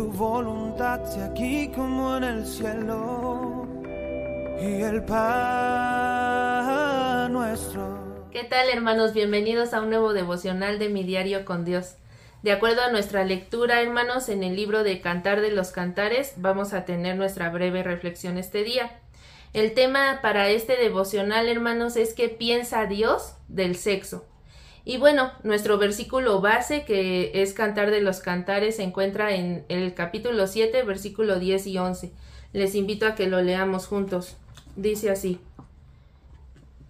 tu voluntad sea aquí como en el cielo. Y el pan nuestro. ¿Qué tal hermanos? Bienvenidos a un nuevo devocional de mi diario con Dios. De acuerdo a nuestra lectura, hermanos, en el libro de Cantar de los Cantares, vamos a tener nuestra breve reflexión este día. El tema para este devocional, hermanos, es qué piensa Dios del sexo. Y bueno, nuestro versículo base, que es Cantar de los Cantares, se encuentra en el capítulo 7, versículo 10 y 11. Les invito a que lo leamos juntos. Dice así.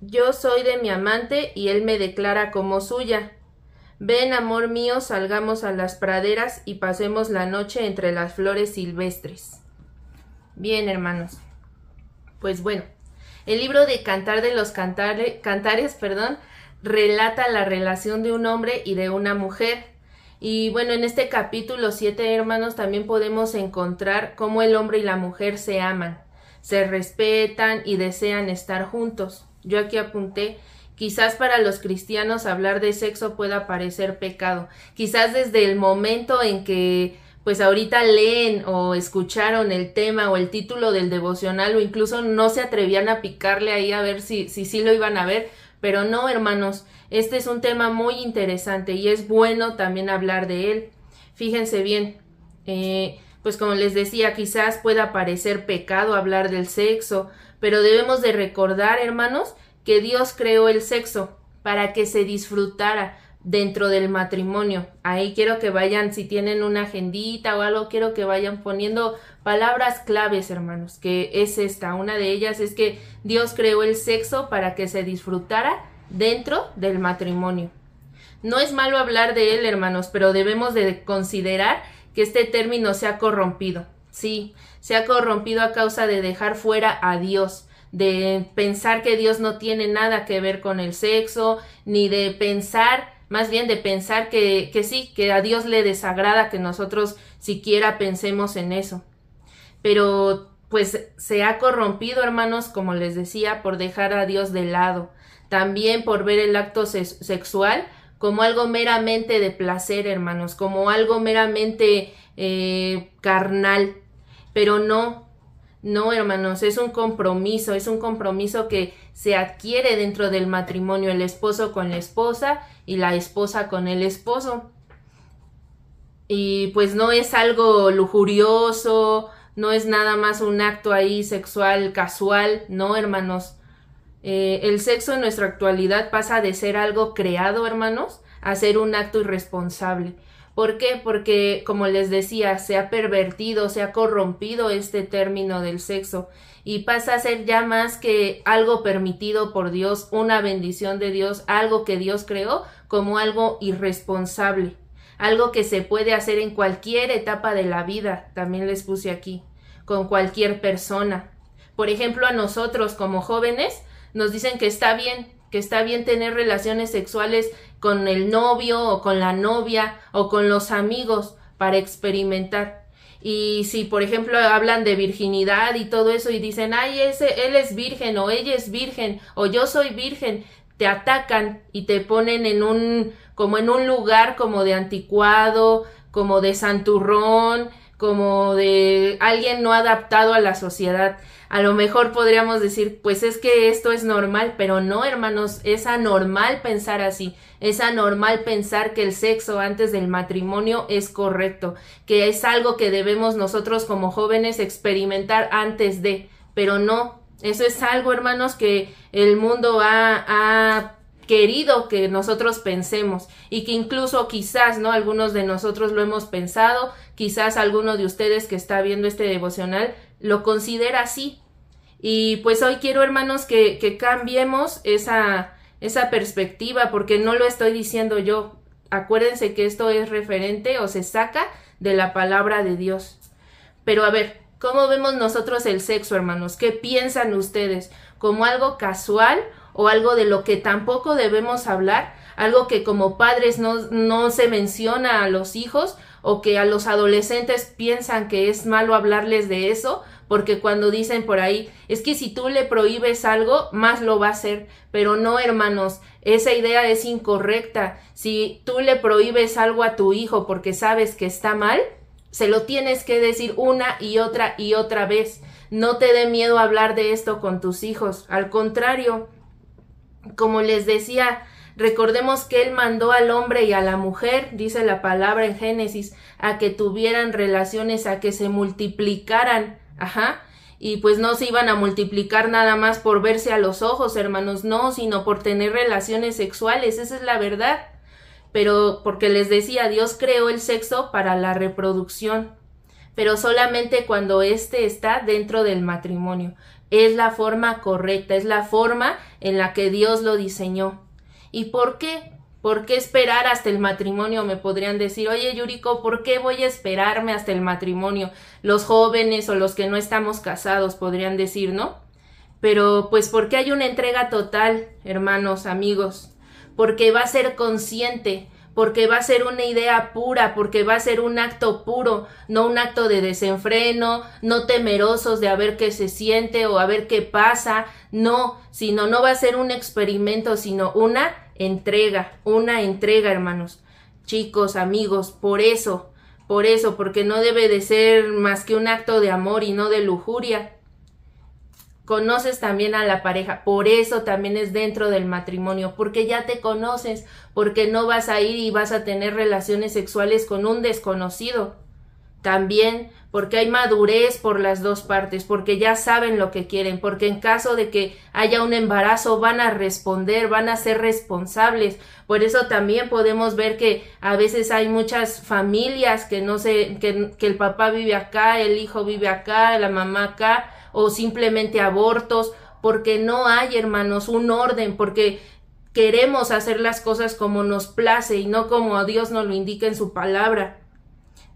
Yo soy de mi amante y él me declara como suya. Ven, amor mío, salgamos a las praderas y pasemos la noche entre las flores silvestres. Bien, hermanos. Pues bueno, el libro de Cantar de los Cantares, perdón, relata la relación de un hombre y de una mujer. Y bueno, en este capítulo 7, hermanos, también podemos encontrar cómo el hombre y la mujer se aman, se respetan y desean estar juntos. Yo aquí apunté, quizás para los cristianos hablar de sexo pueda parecer pecado. Quizás desde el momento en que pues ahorita leen o escucharon el tema o el título del devocional o incluso no se atrevían a picarle ahí a ver si si sí lo iban a ver, pero no, hermanos, este es un tema muy interesante y es bueno también hablar de él. Fíjense bien, eh, pues como les decía, quizás pueda parecer pecado hablar del sexo, pero debemos de recordar, hermanos, que Dios creó el sexo para que se disfrutara dentro del matrimonio. Ahí quiero que vayan, si tienen una agendita o algo, quiero que vayan poniendo palabras claves, hermanos, que es esta. Una de ellas es que Dios creó el sexo para que se disfrutara dentro del matrimonio. No es malo hablar de él, hermanos, pero debemos de considerar que este término se ha corrompido. Sí, se ha corrompido a causa de dejar fuera a Dios, de pensar que Dios no tiene nada que ver con el sexo, ni de pensar, más bien de pensar que, que sí, que a Dios le desagrada que nosotros siquiera pensemos en eso. Pero pues se ha corrompido, hermanos, como les decía, por dejar a Dios de lado, también por ver el acto sexual como algo meramente de placer, hermanos, como algo meramente eh, carnal, pero no, no, hermanos, es un compromiso, es un compromiso que se adquiere dentro del matrimonio, el esposo con la esposa y la esposa con el esposo. Y pues no es algo lujurioso, no es nada más un acto ahí sexual casual, no, hermanos. Eh, el sexo en nuestra actualidad pasa de ser algo creado, hermanos, a ser un acto irresponsable. ¿Por qué? Porque, como les decía, se ha pervertido, se ha corrompido este término del sexo y pasa a ser ya más que algo permitido por Dios, una bendición de Dios, algo que Dios creó como algo irresponsable algo que se puede hacer en cualquier etapa de la vida, también les puse aquí, con cualquier persona. Por ejemplo, a nosotros como jóvenes nos dicen que está bien, que está bien tener relaciones sexuales con el novio o con la novia o con los amigos para experimentar. Y si, por ejemplo, hablan de virginidad y todo eso y dicen, ay, ese, él es virgen o ella es virgen o yo soy virgen, te atacan y te ponen en un como en un lugar como de anticuado, como de santurrón, como de alguien no adaptado a la sociedad. A lo mejor podríamos decir, pues es que esto es normal, pero no, hermanos, es anormal pensar así, es anormal pensar que el sexo antes del matrimonio es correcto, que es algo que debemos nosotros como jóvenes experimentar antes de, pero no, eso es algo, hermanos, que el mundo ha, querido que nosotros pensemos y que incluso quizás, ¿no? Algunos de nosotros lo hemos pensado, quizás alguno de ustedes que está viendo este devocional lo considera así. Y pues hoy quiero, hermanos, que, que cambiemos esa, esa perspectiva, porque no lo estoy diciendo yo. Acuérdense que esto es referente o se saca de la palabra de Dios. Pero a ver, ¿cómo vemos nosotros el sexo, hermanos? ¿Qué piensan ustedes? ¿Como algo casual o algo de lo que tampoco debemos hablar, algo que como padres no, no se menciona a los hijos o que a los adolescentes piensan que es malo hablarles de eso, porque cuando dicen por ahí, es que si tú le prohíbes algo, más lo va a hacer, pero no, hermanos, esa idea es incorrecta. Si tú le prohíbes algo a tu hijo porque sabes que está mal, se lo tienes que decir una y otra y otra vez. No te dé miedo hablar de esto con tus hijos. Al contrario, como les decía, recordemos que Él mandó al hombre y a la mujer, dice la palabra en Génesis, a que tuvieran relaciones, a que se multiplicaran. Ajá. Y pues no se iban a multiplicar nada más por verse a los ojos, hermanos, no, sino por tener relaciones sexuales. Esa es la verdad pero porque les decía, Dios creó el sexo para la reproducción, pero solamente cuando éste está dentro del matrimonio. Es la forma correcta, es la forma en la que Dios lo diseñó. ¿Y por qué? ¿Por qué esperar hasta el matrimonio? Me podrían decir, oye Yuriko, ¿por qué voy a esperarme hasta el matrimonio? Los jóvenes o los que no estamos casados podrían decir, ¿no? Pero pues porque hay una entrega total, hermanos, amigos porque va a ser consciente, porque va a ser una idea pura, porque va a ser un acto puro, no un acto de desenfreno, no temerosos de a ver qué se siente o a ver qué pasa, no, sino no va a ser un experimento, sino una entrega, una entrega, hermanos, chicos, amigos, por eso, por eso, porque no debe de ser más que un acto de amor y no de lujuria conoces también a la pareja, por eso también es dentro del matrimonio, porque ya te conoces, porque no vas a ir y vas a tener relaciones sexuales con un desconocido. También porque hay madurez por las dos partes, porque ya saben lo que quieren, porque en caso de que haya un embarazo van a responder, van a ser responsables. Por eso también podemos ver que a veces hay muchas familias que no sé, que, que el papá vive acá, el hijo vive acá, la mamá acá, o simplemente abortos, porque no hay, hermanos, un orden, porque queremos hacer las cosas como nos place y no como Dios nos lo indica en su palabra.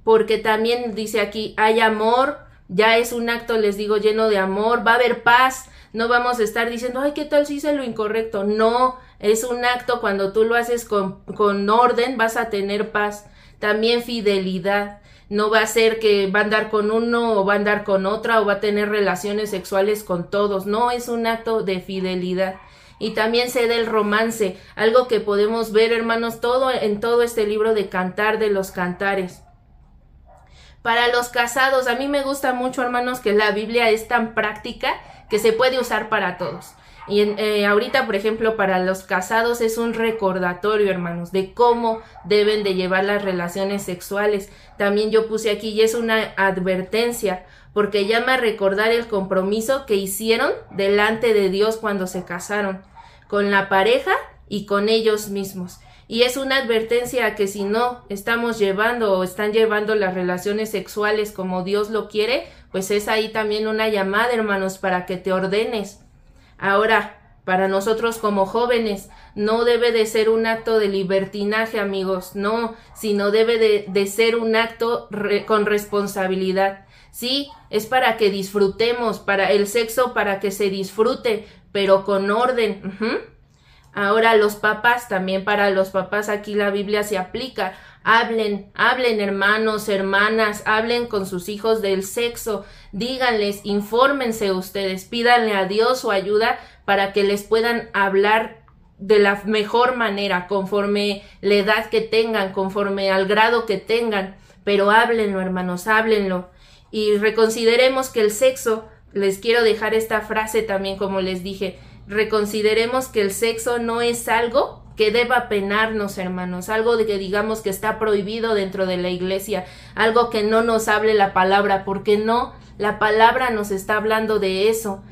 Porque también dice aquí, hay amor, ya es un acto, les digo, lleno de amor, va a haber paz, no vamos a estar diciendo, ay, ¿qué tal si hice lo incorrecto? No, es un acto cuando tú lo haces con, con orden, vas a tener paz. También fidelidad no va a ser que va a andar con uno o va a andar con otra o va a tener relaciones sexuales con todos, no es un acto de fidelidad. Y también se da el romance, algo que podemos ver, hermanos, todo en todo este libro de Cantar de los Cantares. Para los casados, a mí me gusta mucho, hermanos, que la Biblia es tan práctica que se puede usar para todos. Y eh, ahorita, por ejemplo, para los casados es un recordatorio, hermanos, de cómo deben de llevar las relaciones sexuales. También yo puse aquí y es una advertencia porque llama a recordar el compromiso que hicieron delante de Dios cuando se casaron, con la pareja y con ellos mismos. Y es una advertencia a que si no estamos llevando o están llevando las relaciones sexuales como Dios lo quiere, pues es ahí también una llamada, hermanos, para que te ordenes Ahora, para nosotros como jóvenes, no debe de ser un acto de libertinaje, amigos, no, sino debe de, ser un acto con responsabilidad. Sí, es para que disfrutemos, para el sexo, para que se disfrute, pero con orden. Ahora los papás, también para los papás aquí la Biblia se aplica. Hablen, hablen hermanos, hermanas, hablen con sus hijos del sexo, díganles, infórmense ustedes, pídanle a Dios su ayuda para que les puedan hablar de la mejor manera, conforme la edad que tengan, conforme al grado que tengan, pero háblenlo, hermanos, háblenlo. Y reconsideremos que el sexo, les quiero dejar esta frase también como les dije, reconsideremos que el sexo no es algo que deba penarnos, hermanos, algo de que digamos que está prohibido dentro de la iglesia, algo que no nos hable la palabra, porque no, la palabra nos está hablando de eso.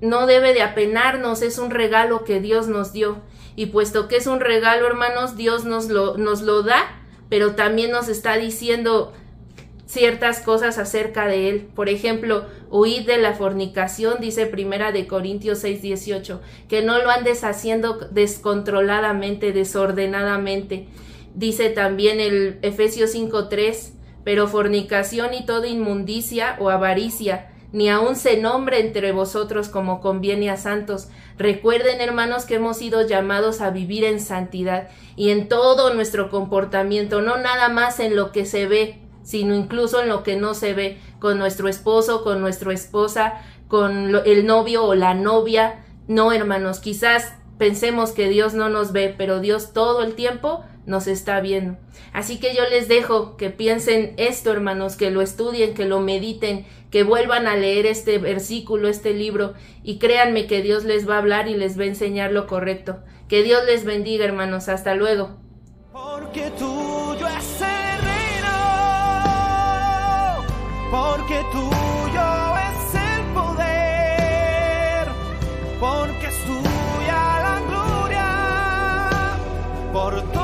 No debe de apenarnos, es un regalo que Dios nos dio. Y puesto que es un regalo, hermanos, Dios nos lo, nos lo da, pero también nos está diciendo, ciertas cosas acerca de él. Por ejemplo, huid de la fornicación, dice Primera de Corintios 6, 18, que no lo andes haciendo descontroladamente, desordenadamente. Dice también el Efesios 5, 3, pero fornicación y toda inmundicia o avaricia, ni aun se nombre entre vosotros como conviene a santos. Recuerden, hermanos, que hemos sido llamados a vivir en santidad y en todo nuestro comportamiento, no nada más en lo que se ve, sino incluso en lo que no se ve con nuestro esposo, con nuestra esposa, con el novio o la novia. No, hermanos, quizás pensemos que Dios no nos ve, pero Dios todo el tiempo nos está viendo. Así que yo les dejo que piensen esto, hermanos, que lo estudien, que lo mediten, que vuelvan a leer este versículo, este libro, y créanme que Dios les va a hablar y les va a enseñar lo correcto. Que Dios les bendiga, hermanos. Hasta luego. Porque porque tuyo es el poder, porque es tuya la gloria, por todo.